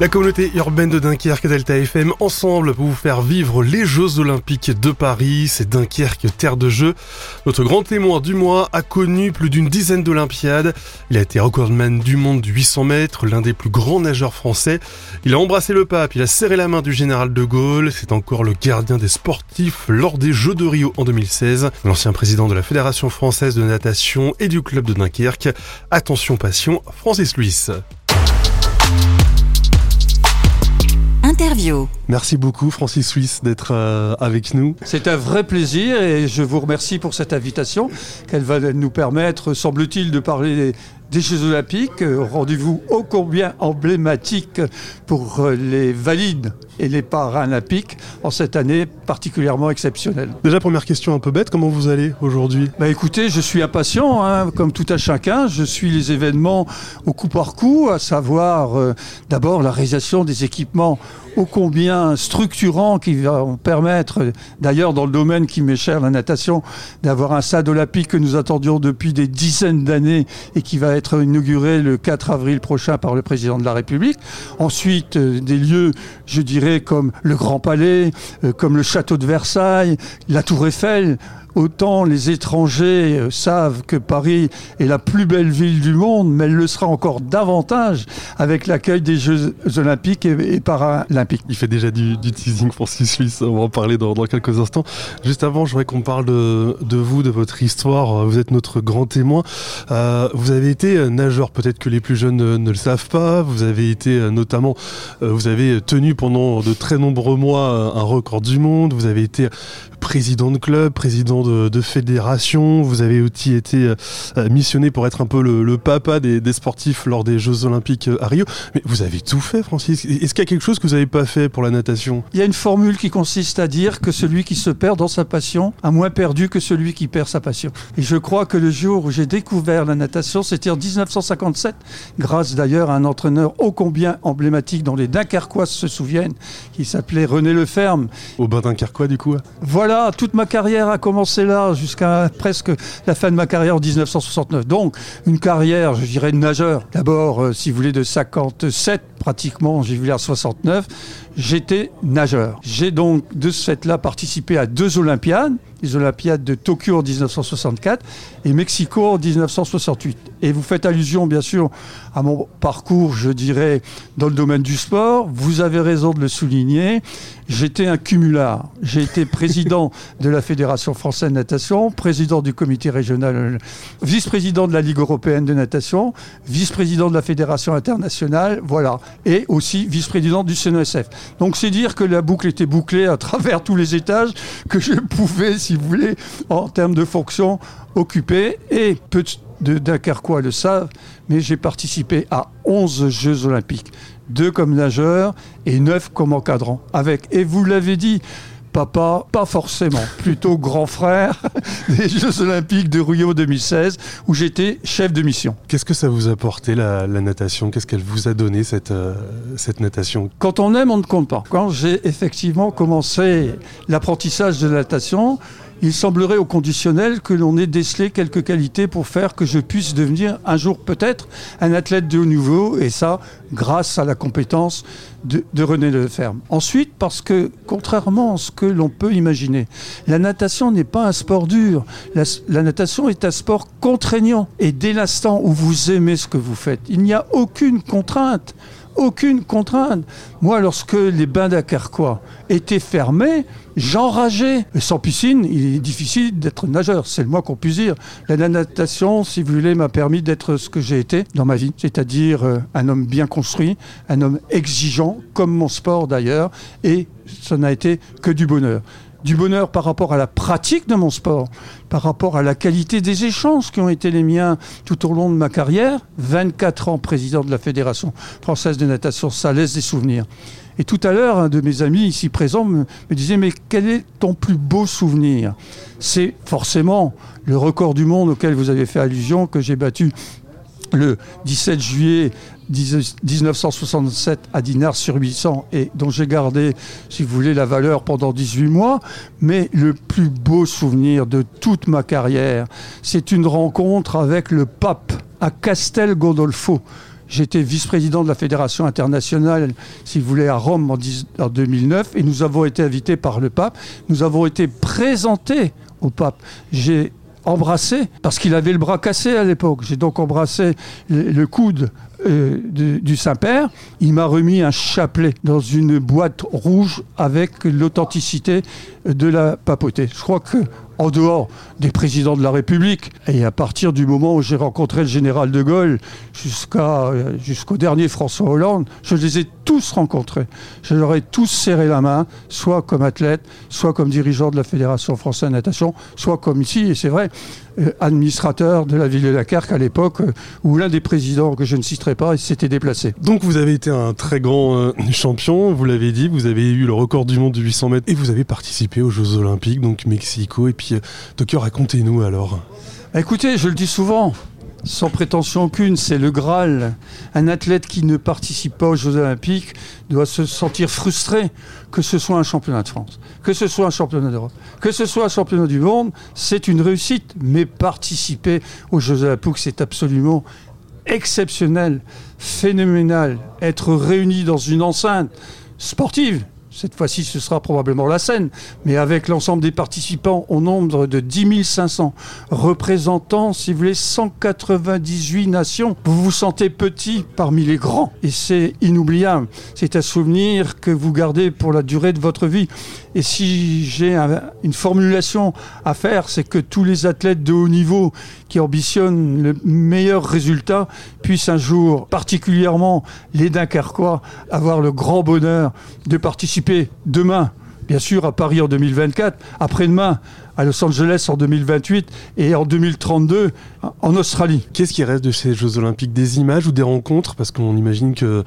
La communauté urbaine de Dunkerque Delta FM ensemble pour vous faire vivre les Jeux Olympiques de Paris. C'est Dunkerque, terre de jeu. Notre grand témoin du mois a connu plus d'une dizaine d'Olympiades. Il a été recordman du monde du 800 mètres, l'un des plus grands nageurs français. Il a embrassé le pape, il a serré la main du général de Gaulle. C'est encore le gardien des sportifs lors des Jeux de Rio en 2016. L'ancien président de la Fédération française de natation et du club de Dunkerque. Attention passion, Francis Luis. Interview. Merci beaucoup Francis Suisse d'être euh, avec nous. C'est un vrai plaisir et je vous remercie pour cette invitation qu'elle va nous permettre, semble-t-il, de parler des Jeux Olympiques, euh, rendez-vous ô combien emblématique pour euh, les valides et les paralympiques en cette année particulièrement exceptionnelle. Déjà, première question un peu bête, comment vous allez aujourd'hui? Bah Écoutez, je suis impatient, hein, comme tout à chacun. Je suis les événements au coup par coup, à savoir euh, d'abord la réalisation des équipements ô combien structurants qui vont permettre, d'ailleurs dans le domaine qui m'est cher, la natation, d'avoir un stade olympique que nous attendions depuis des dizaines d'années et qui va être être inauguré le 4 avril prochain par le président de la République. Ensuite, euh, des lieux, je dirais, comme le Grand Palais, euh, comme le Château de Versailles, la Tour Eiffel, Autant les étrangers euh, savent que Paris est la plus belle ville du monde, mais elle le sera encore davantage avec l'accueil des Jeux olympiques et, paralympiques. Il fait déjà du, teasing Francis Suisse, on va en parler dans, quelques instants. Juste avant, je voudrais qu'on parle de, vous, de votre histoire. Vous êtes notre grand témoin. Euh, vous avez été nageur, peut-être que les plus jeunes ne, le savent pas. Vous avez été euh, notamment, vous avez tenu pendant de très nombreux mois un record du monde. Vous avez été président de club, président de, fédération. Vous avez aussi été euh, missionné pour être un peu le, papa des, sportifs lors des Jeux Olympiques euh, à Rio. Mais vous avez tout fait, Francis. Est-ce qu'il y a quelque chose que vous n'avez pas fait pour la natation? Il y a une formule qui consiste à dire que celui qui se perd dans sa passion a moins perdu que celui qui perd sa passion. Et je crois que le jour où j'ai découvert la natation, c'était en 1957, grâce d'ailleurs à un entraîneur ô combien emblématique dont les Dunkerquois se souviennent, qui s'appelait René Leferme. Au bain Dunkerquois, du coup Voilà toute ma carrière a commencé là, jusqu'à presque la fin de ma carrière en 1969. Donc, une carrière, je dirais, de nageur. D'abord, euh, si vous voulez, de 57 pratiquement, j'ai vu l'air 69, j'étais nageur. J'ai donc, de ce fait-là, participé à deux Olympiades, les Olympiades de Tokyo en 1964 et Mexico en 1968. Et vous faites allusion, bien sûr, à mon parcours, je dirais, dans le domaine du sport. Vous avez raison de le souligner. J'étais un cumulard. J'ai été président de la Fédération française de natation, président du comité régional, vice-président de la Ligue européenne de natation, vice-président de la Fédération internationale, voilà, et aussi vice-président du CNESF. Donc c'est dire que la boucle était bouclée à travers tous les étages que je pouvais, si vous voulez, en termes de fonction, occuper. Et peu de Dunkerquois le savent, mais j'ai participé à 11 Jeux olympiques, deux comme nageur et neuf comme encadrant. Avec, et vous l'avez dit, papa, pas forcément, plutôt grand frère des Jeux Olympiques de Rio 2016, où j'étais chef de mission. Qu'est-ce que ça vous a apporté la, natation? Qu'est-ce qu'elle vous a donné cette, euh, cette natation? Quand on aime, on ne compte pas. Quand j'ai effectivement commencé l'apprentissage de natation, il semblerait au conditionnel que l'on ait décelé quelques qualités pour faire que je puisse devenir un jour peut-être un athlète de haut niveau, et ça grâce à la compétence de, René Leferme. Ensuite, parce que contrairement à ce que l'on peut imaginer, la natation n'est pas un sport dur, la, la natation est un sport contraignant, et dès l'instant où vous aimez ce que vous faites, il n'y a aucune contrainte aucune contrainte. Moi, lorsque les bains d'Acarquois étaient fermés, j'enrageais. Sans piscine, il est difficile d'être nageur, c'est le moins qu'on puisse dire. La natation, si vous voulez, m'a permis d'être ce que j'ai été dans ma vie, c'est-à-dire euh, un homme bien construit, un homme exigeant, comme mon sport d'ailleurs, et ça n'a été que du bonheur du bonheur par rapport à la pratique de mon sport, par rapport à la qualité des échanges qui ont été les miens tout au long de ma carrière. 24 ans président de la Fédération française de natation, ça laisse des souvenirs. Et tout à l'heure, un de mes amis ici présents me, disait, mais quel est ton plus beau souvenir? C'est forcément le record du monde auquel vous avez fait allusion que j'ai battu le 17 juillet 1967 à Dinard sur 800 et dont j'ai gardé, si vous voulez, la valeur pendant 18 mois. Mais le plus beau souvenir de toute ma carrière, c'est une rencontre avec le pape à Castel Gondolfo. J'étais vice-président de la Fédération internationale, si vous voulez, à Rome en, 2009, et nous avons été invités par le pape. Nous avons été présentés au pape. J'ai embrassé, parce qu'il avait le bras cassé à l'époque. J'ai donc embrassé le coude euh, du Saint-Père, il m'a remis un chapelet dans une boîte rouge avec l'authenticité de la papauté. Je crois que en dehors des présidents de la République, et à partir du moment où j'ai rencontré le général de Gaulle jusqu'à, euh, jusqu'au dernier François Hollande, je les ai tous rencontrés. Je leur ai tous serré la main, soit comme athlète, soit comme dirigeant de la Fédération française de natation, soit comme ici, et c'est vrai, administrateur de la ville de Dunkerque à l'époque euh, où l'un des présidents que je ne citerai pas s'était déplacé. Donc vous avez été un très grand euh, champion, vous l'avez dit, vous avez eu le record du monde de 800 mètres et vous avez participé aux Jeux Olympiques, donc Mexico et puis Tokyo. Racontez-nous alors. Écoutez, je le dis souvent, sans prétention aucune, c'est le Graal. Un athlète qui ne participe pas aux Jeux Olympiques doit se sentir frustré, que ce soit un championnat de France, que ce soit un championnat d'Europe, que ce soit un championnat du monde, c'est une réussite. Mais participer aux Jeux Olympiques, c'est absolument exceptionnel, phénoménal. Être réuni dans une enceinte sportive, cette fois-ci, ce sera probablement la scène, mais avec l'ensemble des participants au nombre de 10 500, représentant, si vous voulez, 198 nations, vous vous sentez petit parmi les grands. Et c'est inoubliable. C'est un souvenir que vous gardez pour la durée de votre vie. Et si j'ai une formulation à faire, c'est que tous les athlètes de haut niveau qui ambitionnent le meilleur résultat puissent un jour, particulièrement les Dunkerquois, avoir le grand bonheur de participer demain, bien sûr à Paris en 2024, après-demain à Los Angeles en 2028 et en 2032 en Australie. Qu'est-ce qui reste de ces Jeux Olympiques? Des images ou des rencontres? Parce qu'on imagine que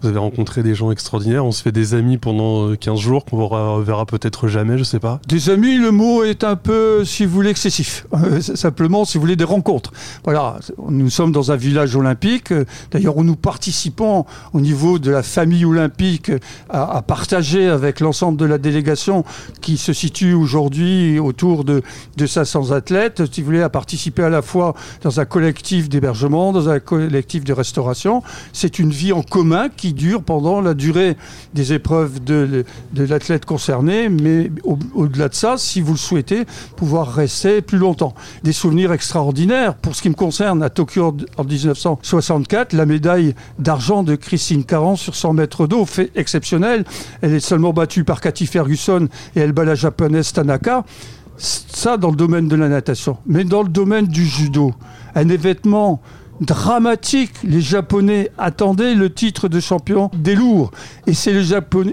vous avez rencontré des gens extraordinaires, on se fait des amis pendant 15 euh, jours qu'on verra peut-être jamais, je sais pas. Des amis, le mot est un peu, si vous voulez, excessif. Euh, simplement, si vous voulez, des rencontres. Voilà, nous sommes dans un village olympique, d'ailleurs où nous participons au niveau de la famille olympique à, à partager avec l'ensemble de la délégation qui se situe aujourd'hui autour de, de 500 athlètes, si vous voulez, à participer à la fois dans un collectif d'hébergement, dans un collectif de restauration. C'est une vie en commun qui dure pendant la durée des épreuves de, de l'athlète concerné, mais au-delà de ça, si vous le souhaitez, pouvoir rester plus longtemps. Des souvenirs extraordinaires. Pour ce qui me concerne, à Tokyo en 1964, la médaille d'argent de Christine Caron sur 100 mètres d'eau fait exceptionnel. Elle est seulement battue par Cathy Ferguson et elle bat la japonaise Tanaka. Ça dans le domaine de la natation. Mais dans le domaine du judo, un événement dramatique. Les Japonais attendaient le titre de champion des lourds. Et c'est le,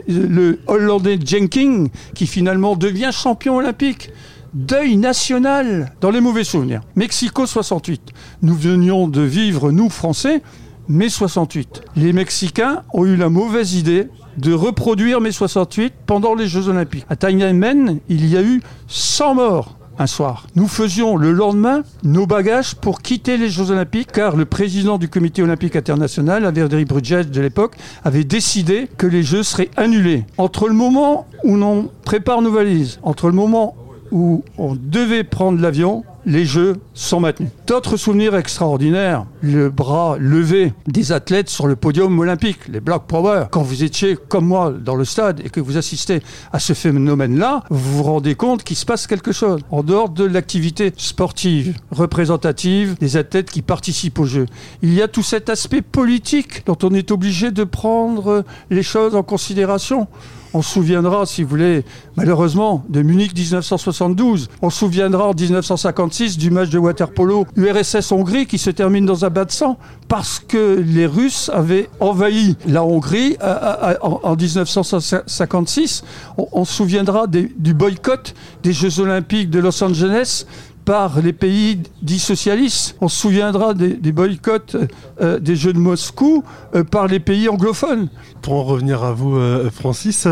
le Hollandais Jenkins qui finalement devient champion olympique. Deuil national dans les mauvais souvenirs. Mexico 68. Nous venions de vivre, nous Français, mai 68. Les Mexicains ont eu la mauvaise idée de reproduire mai 68 pendant les Jeux Olympiques. À Tiananmen, il y a eu 100 morts un soir. Nous faisions le lendemain nos bagages pour quitter les Jeux Olympiques car le président du comité olympique international, Averdy Brudget de l'époque, avait décidé que les Jeux seraient annulés. Entre le moment où l'on prépare nos valises, entre le moment où on devait prendre l'avion, les Jeux sont maintenus. D'autres souvenirs extraordinaires, le bras levé des athlètes sur le podium olympique, les Black Power. Quand vous étiez comme moi dans le stade et que vous assistez à ce phénomène-là, vous vous rendez compte qu'il se passe quelque chose en dehors de l'activité sportive, représentative des athlètes qui participent aux Jeux. Il y a tout cet aspect politique dont on est obligé de prendre les choses en considération. On se souviendra, si vous voulez, malheureusement, de Munich 1972. On se souviendra en 1956 du match de waterpolo URSS-Hongrie qui se termine dans un bas de sang parce que les Russes avaient envahi la Hongrie euh, euh, euh, en 1956. On, se souviendra du boycott des Jeux Olympiques de Los Angeles par les pays dits socialistes. On se souviendra des, boycotts euh, des Jeux de Moscou euh, par les pays anglophones. Pour en revenir à vous, euh, Francis,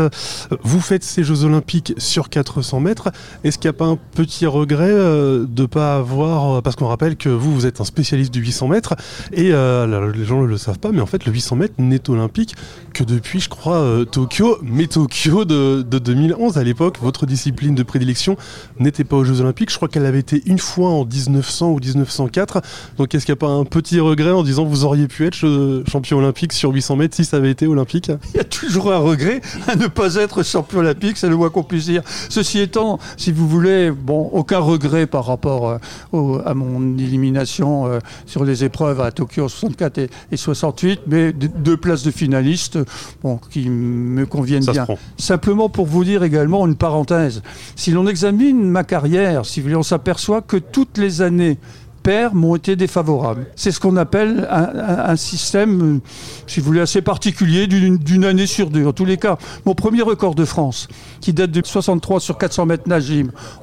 vous faites ces Jeux Olympiques sur 400 mètres. Est-ce qu'il n'y a pas un petit regret de ne pas avoir, parce qu'on rappelle que vous, vous êtes un spécialiste du 800 mètres, et les gens ne le savent pas, mais en fait, le 800 mètres n'est olympique que depuis, je crois, Tokyo, mais Tokyo de, de 2011 à l'époque, votre discipline de prédilection n'était pas aux Jeux Olympiques. Je crois qu'elle avait été une fois en 1900 ou 1904. Donc est-ce qu'il n'y a pas un petit regret en disant vous auriez pu être champion olympique sur 800 mètres si ça avait été olympique? Il y a toujours un regret à ne pas être champion olympique, c'est le moins qu'on puisse dire. Ceci étant, si vous voulez, bon, aucun regret par rapport euh, à mon élimination euh, sur les épreuves à Tokyo 64 et, 68, mais deux places de finaliste bon, qui me conviennent bien. Simplement pour vous dire également une parenthèse, si l'on examine ma carrière, si vous voulez, on s'aperçoit que toutes les années paires m'ont été défavorables. C'est ce qu'on appelle un, système, si vous voulez, assez particulier d'une année sur deux. En tous les cas, mon premier record de France, qui date de 63 sur 400 mètres nage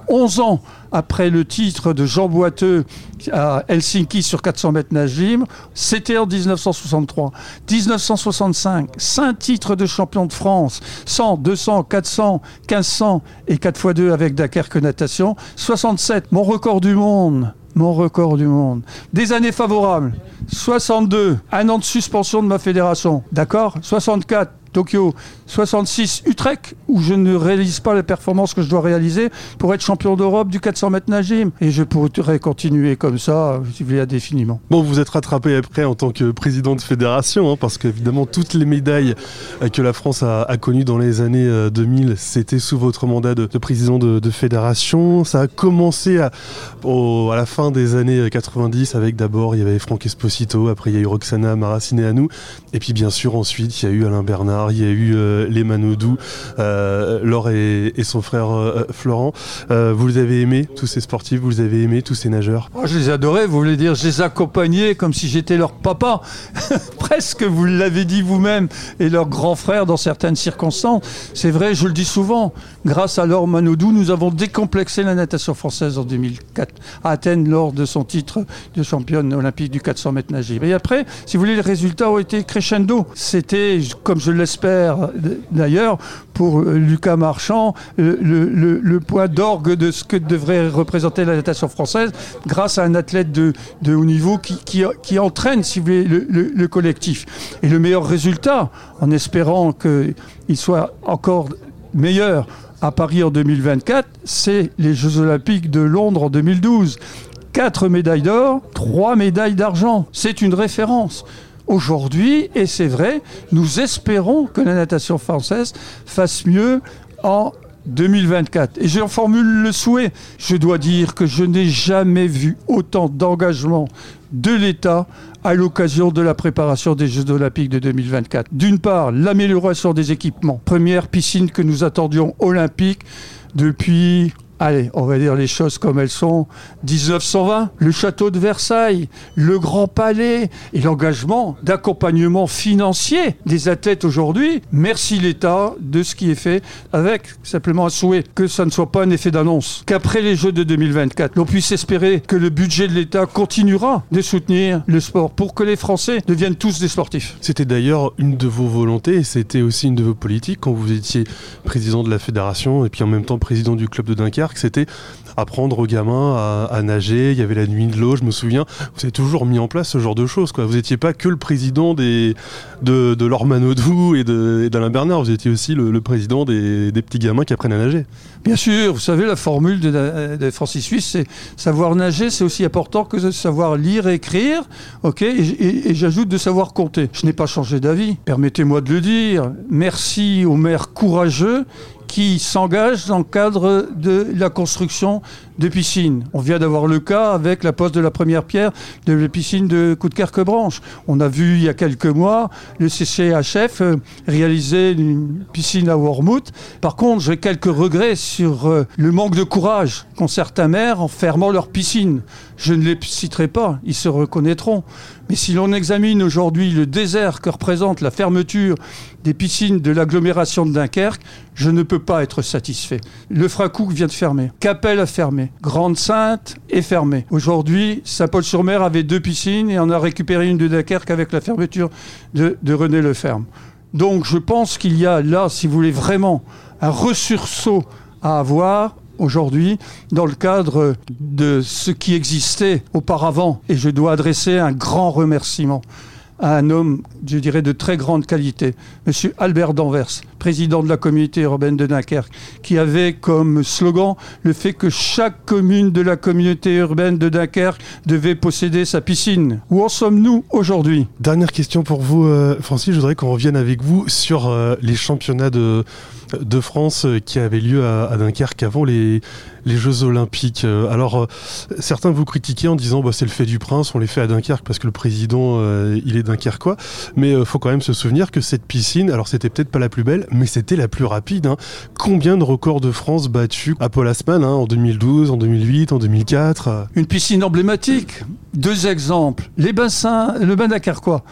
11 ans après le titre de Jean Boiteux à Helsinki sur 400 mètres nage libre, c'était en 1963. 1965, 5 titres de champion de France, 100, 200, 400, 1500 et 4 x 2 avec Dunkerque natation. 67, mon record du monde mon record du monde. Des années favorables. 62, un an de suspension de ma fédération. D'accord? 64, Tokyo, 66 Utrecht, où je ne réalise pas les performances que je dois réaliser pour être champion d'Europe du 400 mètres nagim. Et je pourrais continuer comme ça, si vous voulez, indéfiniment. Bon, vous êtes rattrapé après en tant que président de fédération, hein, parce qu'évidemment, toutes les médailles euh, que la France a, connues dans les années 2000, euh, c'était sous votre mandat de, président de, fédération. Ça a commencé à, à, la fin des années 90 avec d'abord, il y avait Franck Esposito, après il y a eu Roxana nous, et puis bien sûr, ensuite, il y a eu Alain Bernard, il y a eu euh, les Manodou, euh, Laure et, son frère euh, Florent. Vous les avez aimés, tous ces sportifs, vous les avez aimés, tous ces nageurs? Oh, Je les adorais, vous voulez dire, je les accompagnais comme si j'étais leur papa. Presque, vous l'avez dit vous-même, et leur grand frère dans certaines circonstances. C'est vrai, je le dis souvent, grâce à Laure Manodou, nous avons décomplexé la natation française en 2004 à Athènes lors de son titre de championne olympique du 400 mètres nagés. Et après, si vous voulez, les résultats ont été crescendo. C'était, comme je l'espère, d'ailleurs, pour euh, Lucas Marchand, le, point d'orgue de ce que devrait représenter la natation française, grâce à un athlète de, haut niveau qui, entraîne, si vous voulez, le, collectif. Et le meilleur résultat, en espérant qu'il soit encore meilleur à Paris en 2024, c'est les Jeux Olympiques de Londres en 2012. Quatre médailles d'or, trois médailles d'argent. C'est une référence aujourd'hui, et c'est vrai, nous espérons que la natation française fasse mieux en 2024. Et j'en formule le souhait. Je dois dire que je n'ai jamais vu autant d'engagement de l'État à l'occasion de la préparation des Jeux olympiques de 2024. D'une part, l'amélioration des équipements. Première piscine que nous attendions olympique depuis allez, on va dire les choses comme elles sont, 1920, le château de Versailles, le Grand Palais et l'engagement d'accompagnement financier des athlètes aujourd'hui. Merci l'État de ce qui est fait avec simplement un souhait que ça ne soit pas un effet d'annonce, qu'après les Jeux de 2024, l'on puisse espérer que le budget de l'État continuera de soutenir le sport pour que les Français deviennent tous des sportifs. C'était d'ailleurs une de vos volontés et c'était aussi une de vos politiques quand vous étiez président de la fédération et puis en même temps président du club de Dunkerque c'était apprendre aux gamins à, nager. Il y avait la nuit de l'eau, je me souviens. Vous avez toujours mis en place ce genre de choses. Vous n'étiez pas que le président de, de et d'Alain Bernard. Vous étiez aussi le, président des, petits gamins qui apprennent à nager. Bien sûr, vous savez, la formule de, Francis Suisse, c'est savoir nager, c'est aussi important que de savoir lire et écrire. et, et j'ajoute de savoir compter. Je n'ai pas changé d'avis. Permettez-moi de le dire. Merci aux maires courageux qui s'engagent dans le cadre de la construction de piscines. On vient d'avoir le cas avec la pose de la première pierre de la piscine de Coudekerque-Branche. On a vu il y a quelques mois le CCHF euh, réaliser une piscine à Wormouth. Par contre, j'ai quelques regrets sur euh, le manque de courage qu'ont certains maires en fermant leur piscine. Je ne les citerai pas, ils se reconnaîtront. Mais si l'on examine aujourd'hui le désert que représente la fermeture des piscines de l'agglomération de Dunkerque, je ne peux pas être satisfait. Le Fracouk vient de fermer. Capelle a fermé. Fermée. Grande Sainte est fermée. Aujourd'hui, Saint-Paul-sur-Mer avait deux piscines et on a récupéré une de Dunkerque avec la fermeture de, René Leferme. Donc je pense qu'il y a là, si vous voulez vraiment, un ressursaut à avoir aujourd'hui dans le cadre de ce qui existait auparavant. Et je dois adresser un grand remerciement à un homme, je dirais, de très grande qualité, Monsieur Albert Danvers, président de la communauté urbaine de Dunkerque, qui avait comme slogan le fait que chaque commune de la communauté urbaine de Dunkerque devait posséder sa piscine. Où en sommes-nous aujourd'hui? Dernière question pour vous, euh, Francis. Je voudrais qu'on revienne avec vous sur euh, les championnats de de France euh, qui avait lieu à, Dunkerque avant les, les Jeux Olympiques. Alors, certains vous critiquaient en disant bah, c'est le fait du prince, on les fait à Dunkerque parce que le président il est dunkerquois. Mais il faut quand même se souvenir que cette piscine, alors c'était peut-être pas la plus belle, mais c'était la plus rapide. Hein. Combien de records de France battus à Paul Asman hein, en 2012, en 2008, en 2004 Une piscine emblématique. Deux exemples. Les bassins, le bain dunkerquois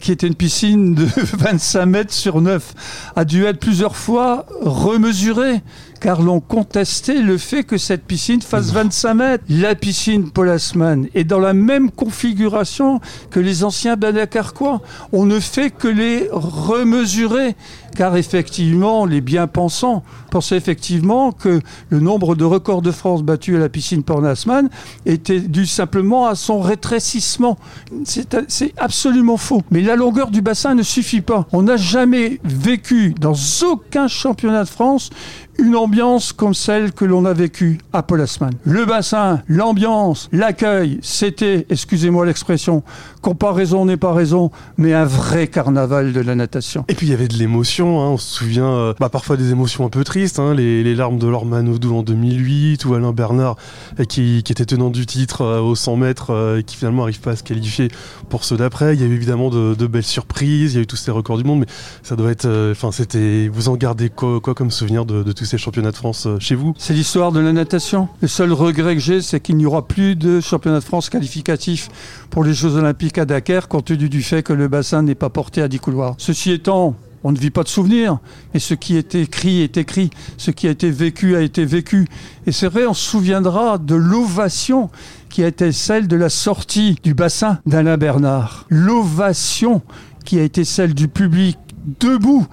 qui était une piscine de 25 mètres sur 9, a dû être plusieurs fois remesurée car l'on contestait le fait que cette piscine fasse 25 mètres. La piscine Polasman est dans la même configuration que les anciens Badacarquois. On ne fait que les remesurer, car effectivement, les bien-pensants pensaient effectivement que le nombre de records de France battus à la piscine Polasman était dû simplement à son rétrécissement. C'est absolument faux. Mais la longueur du bassin ne suffit pas. On n'a jamais vécu dans aucun championnat de France une ambiance comme celle que l'on a vécue à Polasman. Le bassin, l'ambiance, l'accueil, c'était, excusez-moi l'expression, comparaison n'est pas raison, mais un vrai carnaval de la natation. Et puis il y avait de l'émotion, hein, on se souvient euh, bah, parfois des émotions un peu tristes, hein, les, larmes de Laure Manodou en 2008 ou Alain Bernard euh, qui, était tenant du titre euh, aux 100 mètres et qui finalement n'arrive pas à se qualifier pour ceux d'après. Il y a eu évidemment de, belles surprises, il y a eu tous ces records du monde, mais ça doit être, enfin c'était, vous en gardez quoi, comme souvenir de, de tout ces championnats de France chez vous? C'est l'histoire de la natation. Le seul regret que j'ai, c'est qu'il n'y aura plus de championnat de France qualificatif pour les Jeux Olympiques à Dakar, compte tenu du fait que le bassin n'est pas porté à 10 couloirs. Ceci étant, on ne vit pas de souvenirs, mais ce qui est écrit est écrit, ce qui a été vécu a été vécu. Et c'est vrai, on se souviendra de l'ovation qui a été celle de la sortie du bassin d'Alain Bernard. L'ovation qui a été celle du public debout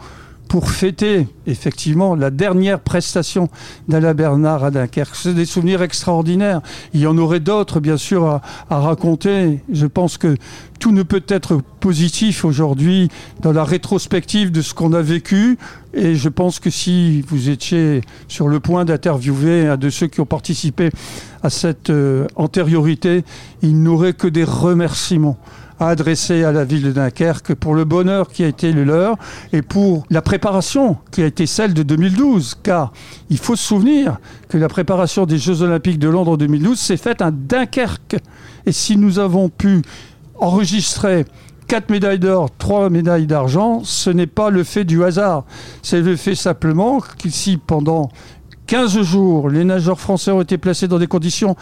pour fêter effectivement la dernière prestation d'Alain Bernard à Dunkerque. C'est des souvenirs extraordinaires. Il y en aurait d'autres, bien sûr, à, raconter. Je pense que tout ne peut être positif aujourd'hui dans la rétrospective de ce qu'on a vécu. Et je pense que si vous étiez sur le point d'interviewer un de ceux qui ont participé à cette euh, antériorité, il n'aurait que des remerciements adressé à la ville de Dunkerque pour le bonheur qui a été le leur et pour la préparation qui a été celle de 2012. Car il faut se souvenir que la préparation des Jeux Olympiques de Londres en 2012 s'est faite à Dunkerque. Et si nous avons pu enregistrer quatre médailles d'or, trois médailles d'argent, ce n'est pas le fait du hasard. C'est le fait simplement qu'ici, pendant 15 jours, les nageurs français ont été placés dans des conditions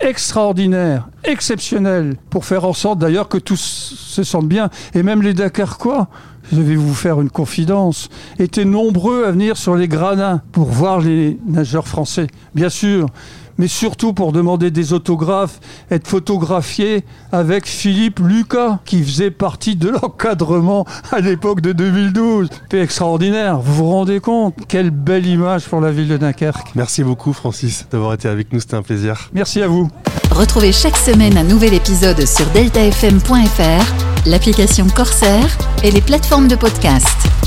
extraordinaire, exceptionnel, pour faire en sorte d'ailleurs que tous se sentent bien, et même les Dakarquois, je vais vous faire une confidence, étaient nombreux à venir sur les gradins pour voir les nageurs français. Bien sûr, mais surtout pour demander des autographes, être photographié avec Philippe Lucas, qui faisait partie de l'encadrement à l'époque de 2012. C'est extraordinaire, vous vous rendez compte? Quelle belle image pour la ville de Dunkerque. Merci beaucoup Francis d'avoir été avec nous, c'était un plaisir. Merci à vous. Retrouvez chaque semaine un nouvel épisode sur deltafm.fr, l'application Corsair et les plateformes de podcast.